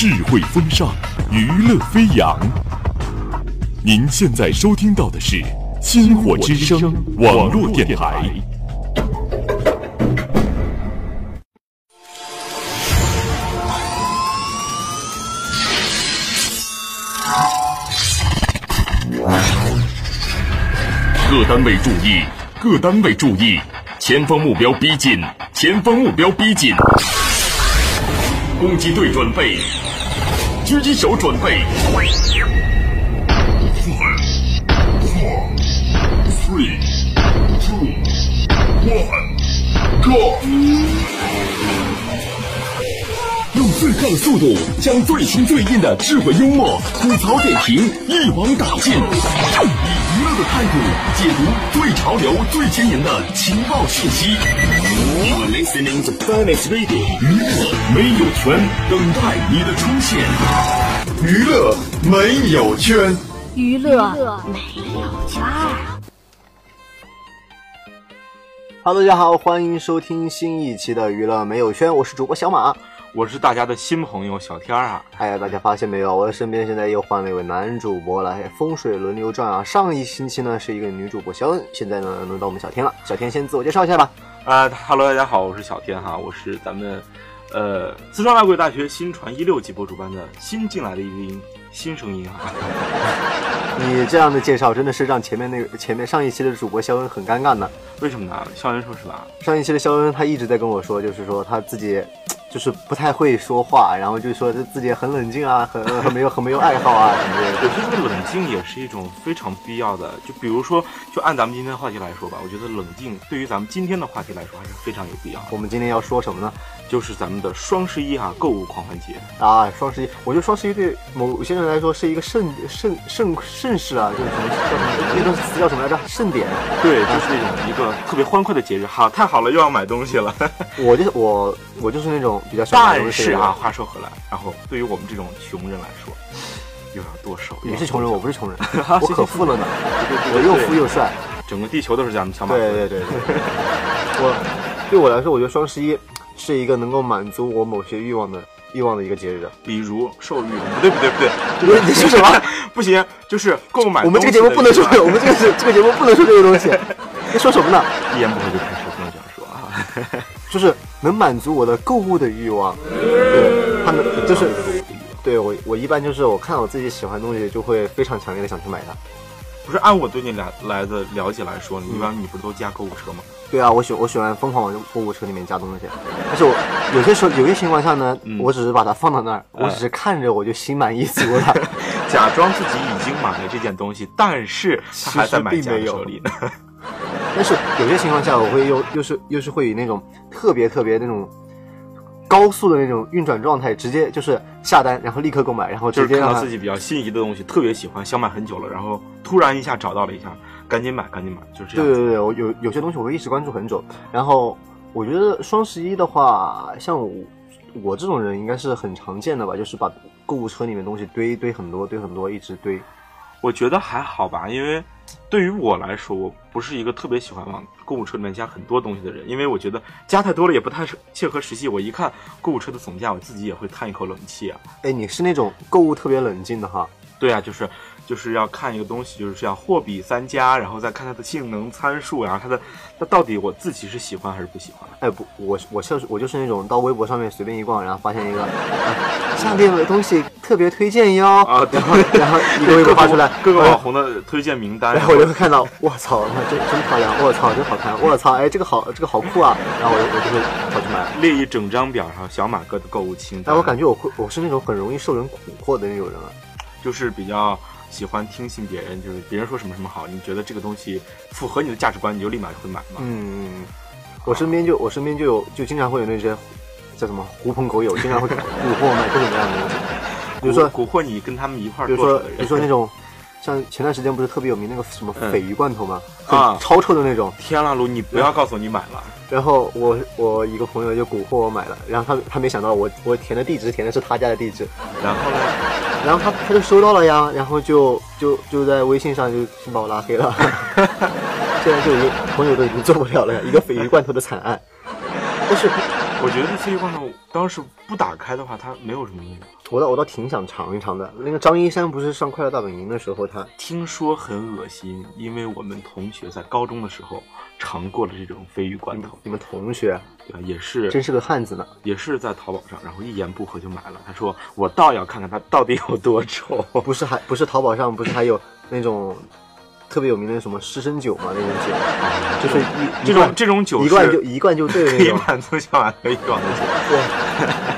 智慧风尚，娱乐飞扬。您现在收听到的是《星火之声》网络电台。各单位注意，各单位注意，前方目标逼近，前方目标逼近。攻击队准备，狙击手准备。Four, three, two, one, go！用最快的速度，将最新最硬的智慧幽默、吐槽点评一网打尽，以娱乐的态度解读最潮流、最前沿的情报信息。You are listening to Finest Radio，娱乐没有圈，等待你的出现。娱乐没有圈，娱乐没有圈儿。Hello，大家好，欢迎收听新一期的娱乐没有圈，我是主播小马。我是大家的新朋友小天儿啊，哎呀，大家发现没有，我的身边现在又换了一位男主播了，哎风水轮流转啊。上一星期呢是一个女主播肖恩，现在呢轮到我们小天了。小天先自我介绍一下吧。啊哈喽，大家好，我是小天哈，我是咱们呃四川外国语大学新传一六级播主班的新进来的一个音新声音哈。你这样的介绍真的是让前面那个前面上一期的主播肖恩很尴尬呢。为什么呢？肖恩说是吧？上一期的肖恩他一直在跟我说，就是说他自己就是不太会说话，然后就说他自己很冷静啊，很 很没有很没有爱好啊什么的。我觉得这个冷静也是一种非常必要的。就比如说，就按咱们今天的话题来说吧，我觉得冷静对于咱们今天的话题来说还是非常有必要。我们今天要说什么呢？就是咱们的双十一啊，购物狂欢节。啊，双十一，我觉得双十一对某些人来说是一个盛盛盛盛世啊，就是什么叫什么那个词叫什么来着？盛典。对，就是那种一个特别欢快的节日。好，太好了，又要买东西了。我就是我我就是那种比较喜欢买东西的人但是啊，，话说回来，然后对于我们这种穷人来说，又要剁手。你是穷人，我不是穷人，我可富了呢，我又富又帅。整个地球都是咱们小马。对对对对，我对我来说，我觉得双十一是一个能够满足我某些欲望的欲望的一个节日。比如受欲，不对不对不对，不是你说什么？不行，就是购买。我们这个节目不能说，我们这个是这个节目不能说这个东西。你说什么呢？一言不合就开始，不能这样说啊。就是能满足我的购物的欲望，对，他们就是，对我我一般就是我看到我自己喜欢的东西，就会非常强烈的想去买它。不是按我对你来来的了解来说，你一般你不是都加购物车吗？对啊，我喜我喜欢疯狂往购物车里面加东西，但是我有些时候有些情况下呢，嗯我只是把它放到那儿，我只是看着我就心满意足了。假装自己已经买了这件东西，但是他还在买家手里呢。但是有些情况下，我会又又是又是会以那种特别特别那种高速的那种运转状态，直接就是下单，然后立刻购买，然后就是看到自己比较心仪的东西，特别喜欢，想买很久了，然后突然一下找到了一下，赶紧买，赶紧买，就是这样。对对对，我有有些东西我会一直关注很久。然后我觉得双十一的话，像我我这种人应该是很常见的吧，就是把购物车里面东西堆堆很多，堆很多，一直堆。我觉得还好吧，因为对于我来说，我不是一个特别喜欢往购物车里面加很多东西的人，因为我觉得加太多了也不太切合实际。我一看购物车的总价，我自己也会叹一口冷气啊。哎，你是那种购物特别冷静的哈？对啊，就是就是要看一个东西，就是要货比三家，然后再看它的性能参数，然后它的它到底我自己是喜欢还是不喜欢。哎不，我我就是我就是那种到微博上面随便一逛，然后发现一个、啊、下列的东西特别推荐哟啊对然 后然后一个微博发出来，各个哎网红的推荐名单，然后我就会看到，我操，那真真漂亮，我操，真好看，我操，哎，这个好，这个好酷啊，然后我就我就会跑去买。列一整张表然后小马哥的购物清单。哎，我感觉我会，我是那种很容易受人蛊惑的那种人啊。就是比较喜欢听信别人，就是别人说什么什么好，你觉得这个东西符合你的价值观，你就立马就会买嘛。嗯，我身边就我身边就有就经常会有那些叫什么狐朋狗友，经常会蛊惑我买各种各样的东西。比如说，蛊惑你跟他们一块儿比如说比如说那种，像前段时间不是特别有名那个什么嗯鲱鱼罐头吗？啊超臭的那种。天啦噜，你不要告诉我你买了，然后我我一个朋友就蛊惑我买了，然后他他没想到我我填的地址填的是他家的地址，然后呢？然后他他就收到了呀，然后就就就在微信上就先把我拉黑了，现在就已经朋友都已经做不了了呀，一个鲱鱼罐头的惨案。但是我觉得鲱鱼罐头当时不打开的话，它没有什么味道。我倒我倒挺想尝一尝的。那个张一山不是上《快乐大本营》的时候，他听说很恶心，因为我们同学在高中的时候尝过了这种鲱鱼罐头，你们同学对？也是真是个汉子呢。也是在淘宝上，然后一言不合就买了。他说我倒要看看它到底有多臭。不是还不是淘宝上不是还有那种特别有名的什么湿身酒嘛？那种酒，就是一 这种这种酒一罐就一罐就对的可那种。以满足小马可以广的酒。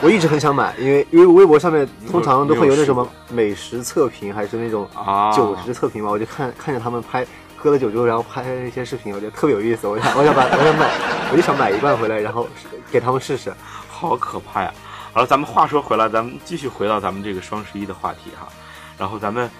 我一直很想买，因为因为微博上面通常都会有那什么美食测评，还是那种啊酒食测评嘛，我就看看着他们拍喝了酒之后，然后拍一些视频，我觉得特别有意思，我想我想把我想买，我就想买一罐回来，然后给他们试试。好可怕呀！好了，咱们话说回来，咱们继续回到咱们这个双十一的话题哈。然后咱们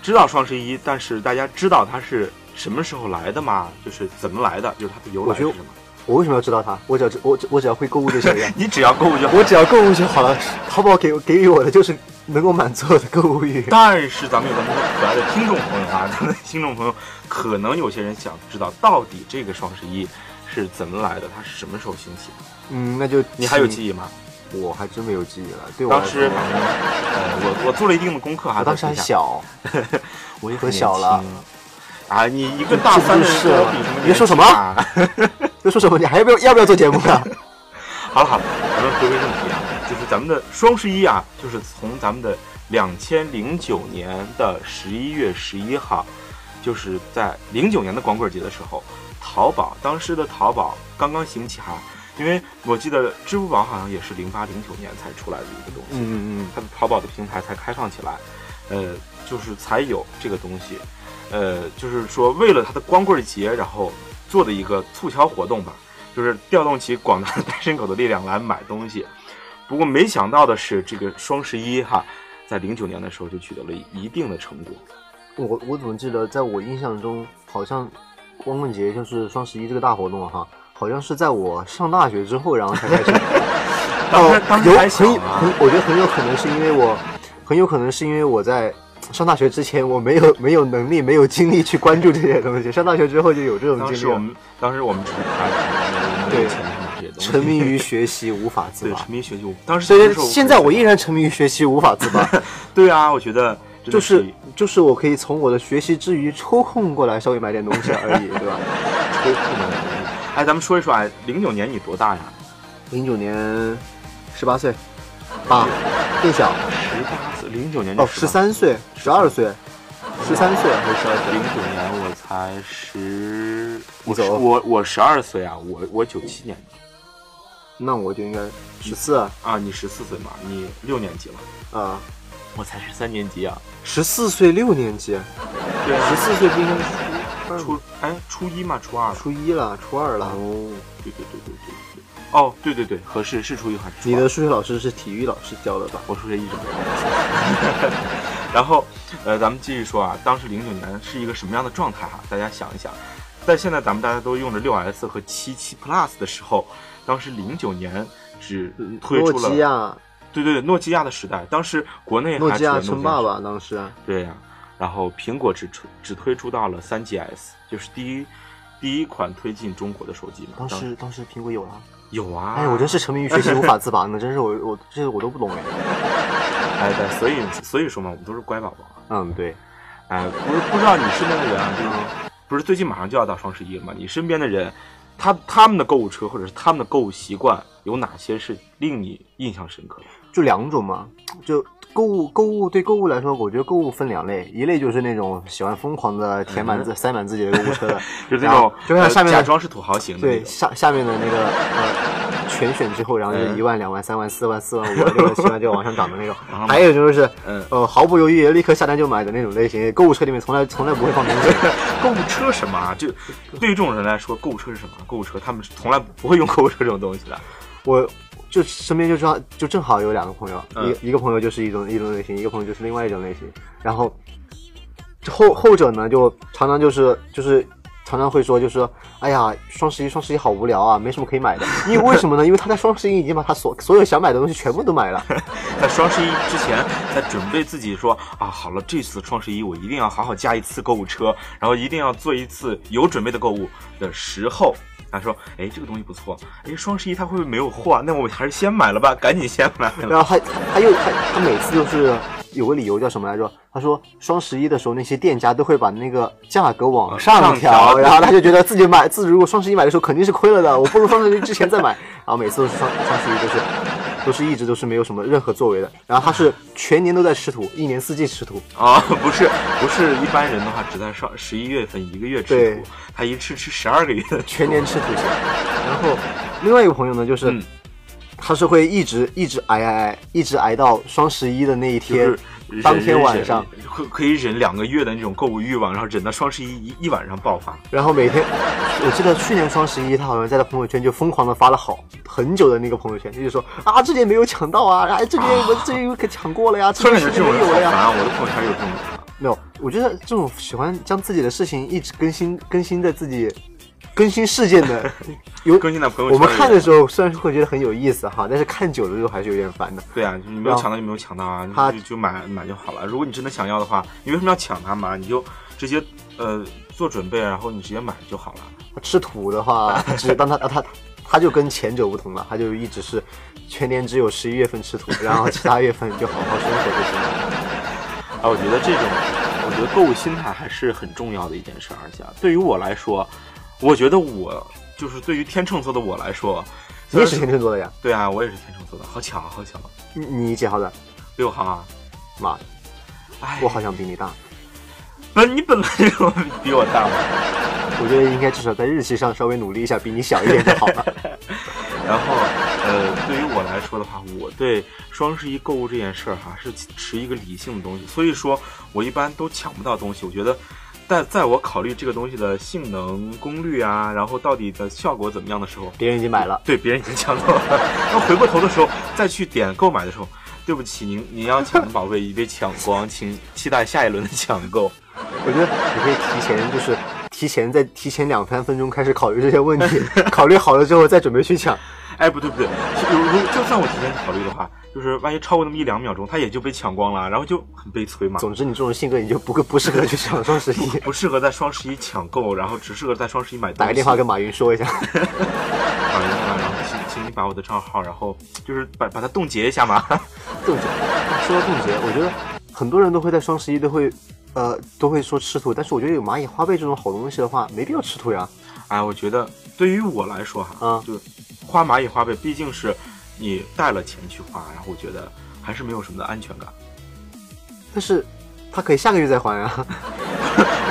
知道双十一，但是大家知道它是什么时候来的吗？就是怎么来的？就是它的由来是什么？我为什么要知道它？我只要知我只我只要会购物就行了。你只要购物就好。我只要购物就好了。淘宝给给予我的就是能够满足我的购物欲。但是咱们有咱们的可爱的听众朋友啊，咱们的听众朋友可能有些人想知道，到底这个双十一是怎么来的？它是什么时候兴起的？嗯，那就你还有记忆吗？我还真没有记忆了。对我当时反正呃，我我做了一定的功课哈，我当时还小，我也可小了。啊，你一个大三的人跟我比什么？你在说什么么？在说什么？你还要不要要不要做节目啊？好了好了，咱们回归正题啊，就是咱们的双十一啊，就是从咱们的两千零九年的十一月十一号，就是在零九年的光棍节的时候，淘宝当时的淘宝刚刚兴起哈，因为我记得支付宝好像也是零八零九年才出来的一个东西，嗯嗯嗯它的淘宝的平台才开放起来，呃，就是才有这个东西，呃，就是说为了它的光棍节，然后做的一个促销活动吧，就是调动起广大的单身狗的力量来买东西。不过没想到的是，这个双十一哈，在零九年的时候就取得了一定的成果。嗯，我我怎么记得，在我印象中，好像光棍节就是双十一这个大活动哈，好像是在我上大学之后，然后才开始。当时当时有很啊很，我觉得很有可能是因为我，很有可能是因为我在上大学之前，我没有没有能力，没有精力去关注这些东西。上大学之后就有这种当精力了，时我们当时我们只是谈没有钱去买这些东西，沉迷于学习无法自对拔沉。迷学习。当时现在我依然沉迷于学习无法自拔，对啊，我觉得就是就是我可以从我的学习之余抽空过来稍微买点东西而已，对吧？抽空的。哎，咱们说一说，啊，零九年你多大呀？零九年十八岁，八更小。十八岁，零九年哦，十三岁，十二岁，十三岁还是十二零？九年我才十，我我我十二岁啊，我我九七年。的那我就应该十四啊。啊，你十四岁嘛，你六年级了，啊，我才是三年级啊，十四岁六年级，对啊十四岁不应该是初初吗哎初一嘛，初二，初一了，初二了。哦，对对对对对对，哦对对对，合适是初一还是初二？你的数学老师是体育老师教的吧？我数学一直没有。然后，呃，咱们继续说啊，当时零九年是一个什么样的状态哈、大家想一想，在现在咱们大家都用着六 S 和七七 Plus 的时候，当时零九年只推出了，基亚，对对对，诺基亚的时代，当时国内还诺基亚称霸吧，当时。对呀、然后苹果只出只推出到了三 GS，就是第一第一款推进中国的手机嘛。当时当时苹果有了，有啊，哎，我真是沉迷于学习无法自拔呢，真是我我这我都不懂哎。哎对，所以所以说嘛，我们都是乖宝宝。嗯，对，哎，不是不知道你身边的人啊，就是不是最近马上就要到双十一了嘛？你身边的人，他他们的购物车或者是他们的购物习惯有哪些是令你印象深刻的？就两种嘛，就购物购物对购物来说，我觉得购物分两类，一类就是那种喜欢疯狂的填满自、塞满自己的购物车的，就是那种就像下面假装是土豪型的对。下下面的那个呃全选之后，然后就嗯一万、两万、三万、四万、四万、五万、六万、七万就往上涨的那种，还有就是嗯呃毫不犹豫立刻下单就买的那种类型，购物车里面从来从来不会放东西。购物车什么啊？就对于这种人来说，购物车是什么？购物车他们是从来不会用购物车这种东西的。我就身边就正就正好有两个朋友，嗯一一个朋友就是一种一种类型，一个朋友就是另外一种类型。然后后后者呢，就常常就是就是常常会说，就是说，哎呀，双十一双十一好无聊啊，没什么可以买的。因为为什么呢？因为他在双十一已经把他所所有想买的东西全部都买了。在双十一之前，在准备自己说啊，好了，这次双十一我一定要好好加一次购物车，然后一定要做一次有准备的购物的时候。他说：“哎，这个东西不错。哎，双十一他会不会没有货啊？那我还是先买了吧，赶紧先买。然后他他他又他他每次就是有个理由叫什么来着？他说双十一的时候那些店家都会把那个价格往上上调，然后他就觉得自己买自己如果双十一买的时候肯定是亏了的，我不如双十一之前再买。然后每次都是双双十一都是都是一直都是没有什么任何作为的。然后他是全年都在吃土，一年四季吃土。啊，不是不是，一般人的话只在上十一月份一个月吃土，他一吃吃十二个月。全年吃土钱。然后另外一个朋友呢，就是、嗯他是会一直一直挨挨挨，一直挨到双十一的那一就天当天晚上，可可以忍两个月的那种购物欲望，然后忍到双十一一一晚上爆发。然后每天，我记得去年双十一，他好像在他朋友圈就疯狂的发了好很久的那个朋友圈，就是说啊，这件没有抢到啊，哎，这件我这件可抢过了呀，这突然件觉得这种人没有了呀。好烦啊！我的朋友圈有这种。没有，我觉得这种喜欢将自己的事情一直更新更新在自己更新事件的，有更新的朋友圈我们看的时候，虽然会觉得很有意思哈，但是看久了之后还是有点烦的。对啊，你没有抢到就没有抢到啊，他你就就买买就好了。如果你真的想要的话，你为什么要抢它嘛？你就直接呃做准备，然后你直接买就好了。吃土的话，只当他他他他就跟前者不同了，他就一直是全年只有十一月份吃土，然后其他月份就好好生活就行了。啊，我觉得这种，我觉得购物心态还是很重要的一件事，而且啊对于我来说，我觉得我就是对于天秤座的我来说，你也是天秤座的呀？对啊，我也是天秤座的，好巧啊，好巧啊，你你几号的？六号啊，妈的，哎，我好像比你大。本你本来就比我大嘛，我觉得应该至少在日期上稍微努力一下，比你小一点就好了。然后，呃，对于我来说的话，我对双十一购物这件事儿哈是持一个理性的东西，所以说我一般都抢不到东西。我觉得，在在我考虑这个东西的性能、功率啊，然后到底的效果怎么样的时候，别人已经买了，对别人已经抢走了，然后回过头的时候再去点购买的时候，对不起，您您要抢的宝贝已被抢光，请期待下一轮的抢购。我觉得你可以提前就是提前在提前两三分钟开始考虑这些问题，考虑好了之后再准备去抢。哎，不对不对，如如就算我提前考虑的话，就是万一超过那么一两秒钟，它也就被抢光了，然后就很悲催嘛。总之，你这种性格你就不不适合去抢双十一。不适合在双十一抢购，然后只适合在双十一买东西。打个电话跟马云说一下。马云啊，然后请请你把我的账号，然后就是把把它冻结一下嘛。冻结。说到冻结，我觉得很多人都会在双十一都会，呃，都会说吃土，但是我觉得有蚂蚁花呗这种好东西的话，没必要吃土呀。哎，我觉得对于我来说哈，嗯就花蚂蚁花呗，毕竟是你带了钱去花，然后我觉得还是没有什么的安全感。但是，他可以下个月再还啊。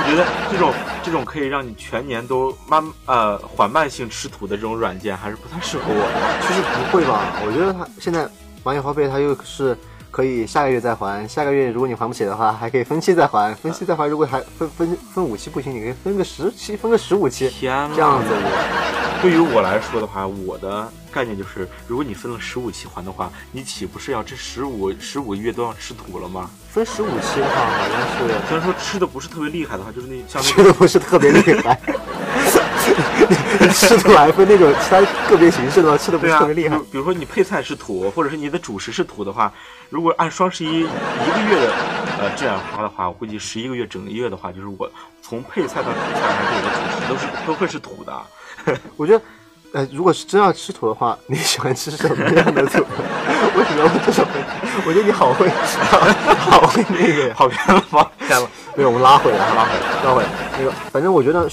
我觉得这种这种可以让你全年都慢呃缓慢性吃土的这种软件，还是不太适合我的。其实不会吧？我觉得他现在蚂蚁花呗它又是可以下个月再还，下个月如果你还不起的话，还可以分期再还，分期再还如果还分分分五期不行，你可以分个十期，分个十五期，天呐，这样子。对于我来说的话，我的概念就是，如果你分了十五期还的话，你岂不是要这十五十五个月都要吃土了吗？分十五期的话，好像是虽然说吃的不是特别厉害的话，就是那像那吃的不是特别厉害，吃出来分那种其他个别形式的话，吃的不是特别厉害比如。比如说你配菜是土，或者是你的主食是土的话，如果按双十一一个月的呃这样花的话，我估计十一个月整个月的话，就是我从配菜到主菜还是我的主食都是都会是土的。我觉得，呃，如果是真要吃土的话，你喜欢吃什么样的土？为什么要问这种问题？我觉得你好会，好会那个呀。跑偏了，跑偏了。没有，我们拉回来，拉回来，拉回来。那个，反正我觉得，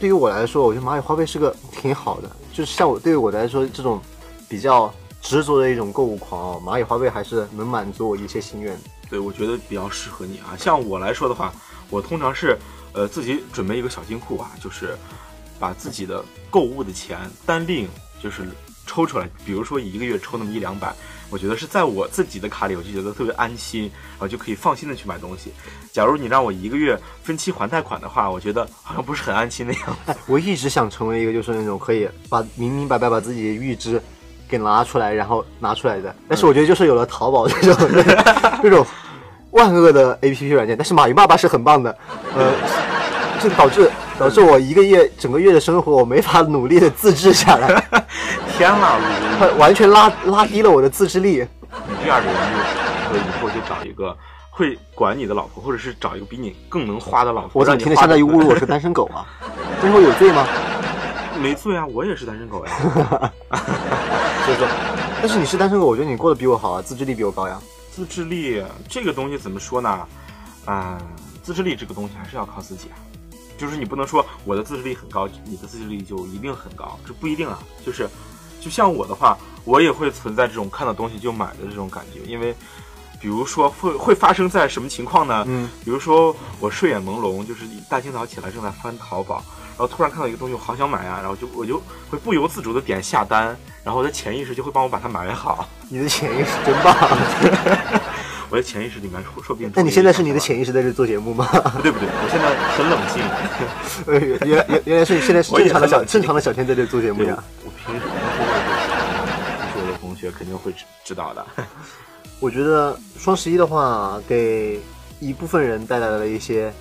对于我来说，我觉得蚂蚁花呗是个挺好的。就是像我对于我来说，这种比较执着的一种购物狂哦，蚂蚁花呗还是能满足我一切心愿。对，我觉得比较适合你啊。像我来说的话，我通常是呃自己准备一个小金库啊，就是把自己的购物的钱单另就是抽出来，比如说一个月抽那么一两百，我觉得是在我自己的卡里，我就觉得特别安心，然后就可以放心的去买东西。假如你让我一个月分期还贷款的话，我觉得好像不是很安心的样子。我一直想成为一个就是那种可以把明明白白把自己的预支给拿出来，然后拿出来的。但是我觉得就是有了淘宝这种 这种万恶的 A P P 软件，但是马云爸爸是很棒的，呃，这导致导致我一个月整个月的生活我没法努力的自制下来，天啦，他完全拉拉低了我的自制力。你这样的人就以后就找一个会管你的老婆，或者是找一个比你更能花的老婆。我怎么听着像在侮辱我是单身狗啊？单身狗有罪吗？没罪啊，我也是单身狗呀。所 以说，但是你是单身狗，我觉得你过得比我好啊，自制力比我高呀。自制力这个东西怎么说呢？啊、自制力这个东西还是要靠自己啊。就是你不能说我的自制力很高，你的自制力就一定很高，这不一定啊。就是，就像我的话，我也会存在这种看到东西就买的这种感觉，因为，比如说会会发生在什么情况呢？嗯，比如说我睡眼朦胧，就是一大清早起来正在翻淘宝，然后突然看到一个东西，我好想买啊，然后就我就会不由自主的点下单，然后我的潜意识就会帮我把它买好。你的潜意识真棒。我的潜意识里面说说不定。那你现在是你的潜意识在这做节目吗？不 对不对，我现在很冷静。呃 原原原来是你现在是正常的小正常的小天在这做节目，呀。我平时平时我的同学肯定会知知道的。我觉得双十一的话，给一部分人带来了一些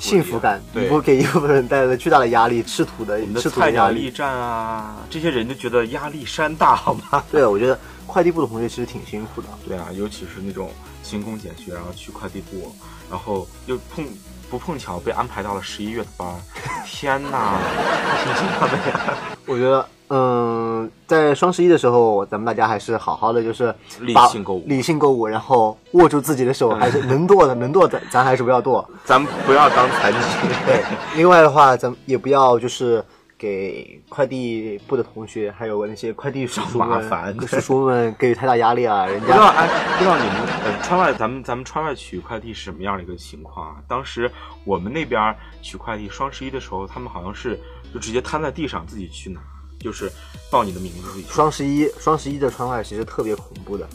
幸福感，对给一部分人带来了巨大的压力，吃土的吃土的压力。鸟驿站啊，这些人就觉得压力山大，好吗？对，我觉得快递部的同学其实挺辛苦的。对啊，尤其是那种勤工俭学，然后去快递部，然后又碰不碰巧被安排到了十一月的班儿，天哪，挺辛苦的呀。我觉得，嗯，在双十一的时候，咱们大家还是好好的，就是理性购物理性购物，然后握住自己的手，还是能剁的能剁，的咱还是不要剁。咱们不要当残疾。对，另外的话，咱们也不要就是给快递部的同学，还有那些快递叔叔们、麻烦叔叔们给予太大压力啊！人家不知道家哎，不知道你们呃川外咱们咱们川外取快递是什么样的一个情况啊？当时我们那边取快递，双十一的时候，他们好像是就直接摊在地上自己去拿，就是报你的名字。双十一双十一的窗外其实特别恐怖的，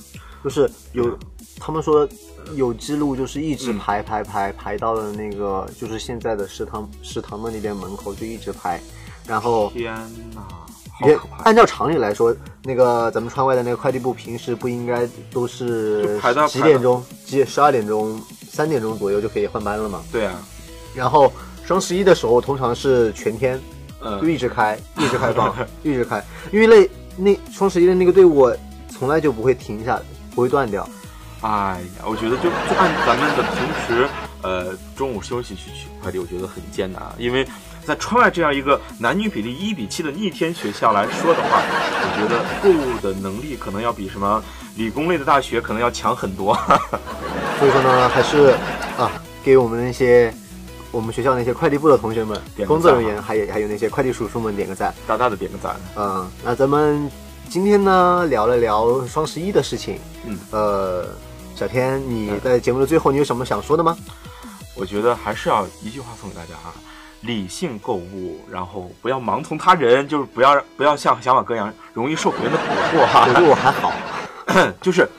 就是有他们说有记录，就是一直嗯排排排排到了那个就是现在的食堂食堂的那边门口就一直排，然后天哪，好也可怕！按照常理来说，那个咱们窗外的那个快递部平时不应该都是几点钟？几十二点钟、三点钟左右就可以换班了嘛？对啊，然后双十一的时候，通常是全天就嗯，一直开，一直开放，一直开，因为那那双十一的那个队伍从来就不会停下，不会断掉。哎呀，我觉得就就按咱们的平时呃中午休息去取快递，我觉得很艰难，啊，因为在川外这样一个男女比例一比七的逆天学校来说的话，我觉得购物的能力可能要比什么理工类的大学可能要强很多。所以说呢，还是啊，给我们那些我们学校那些快递部的同学们点、工作人员，还有还有那些快递叔叔们点个赞。大大的点个赞。嗯，那咱们今天呢聊了聊双十一的事情。嗯，呃，小天，你在节目的最后，你有什么想说的吗？我觉得还是要一句话送给大家啊：理性购物，然后不要盲从他人，就是不要不要像小马哥一样容易受别人的蛊惑哈。我觉得我还好。就是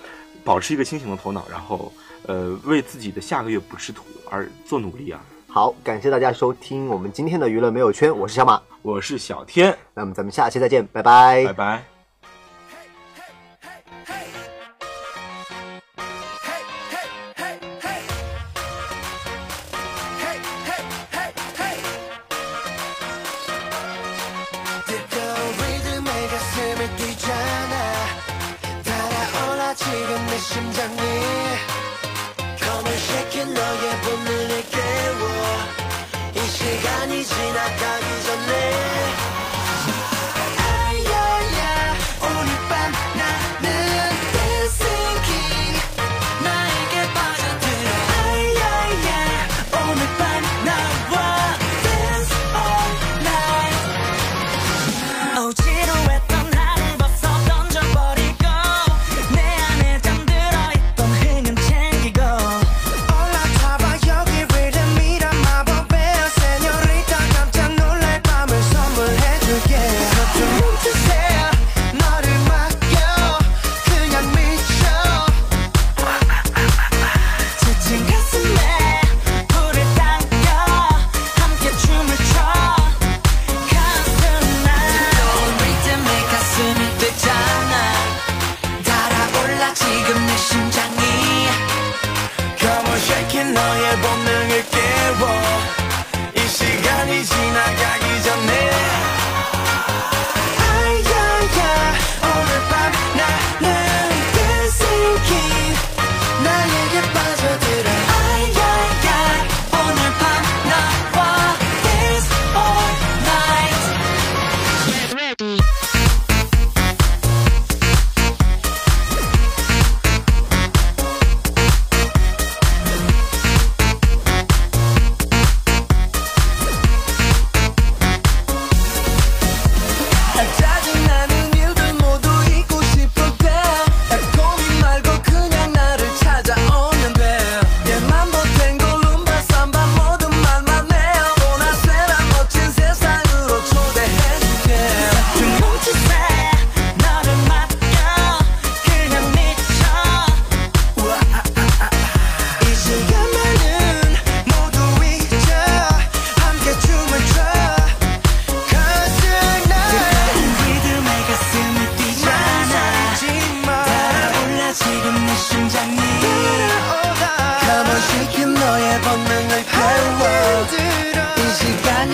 保持一个清醒的头脑，然后呃为自己的下个月不吃土而做努力啊。好，感谢大家收听我们今天的娱乐没有圈，我是小马。我是小天，那么咱们下期再见，拜拜。拜拜。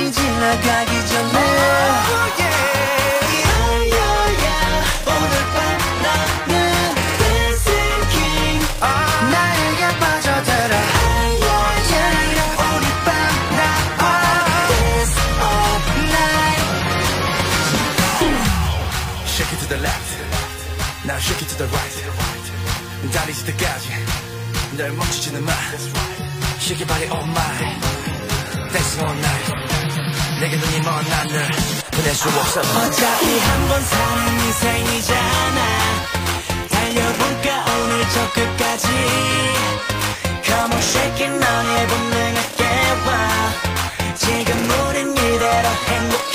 시간이 oh, yeah. Yeah, yeah, 오늘 밤 나는 Dancing King. 나에게 빠져들어 oh, yeah, yeah. 오늘 밤나 oh. Dance all night Shake it to the left. Now shake it to the right. 다리 시대까지 널 멈추지는 마 Shake your body all night Dance all night. 내게 눈이 먼 난널 보낼 수 없어 어차피 한 번 사는 인생이잖아. 달려볼까 오늘 저 끝까지. Come on shake it 너의 본능을 깨워. 지금 우린 이대로 행복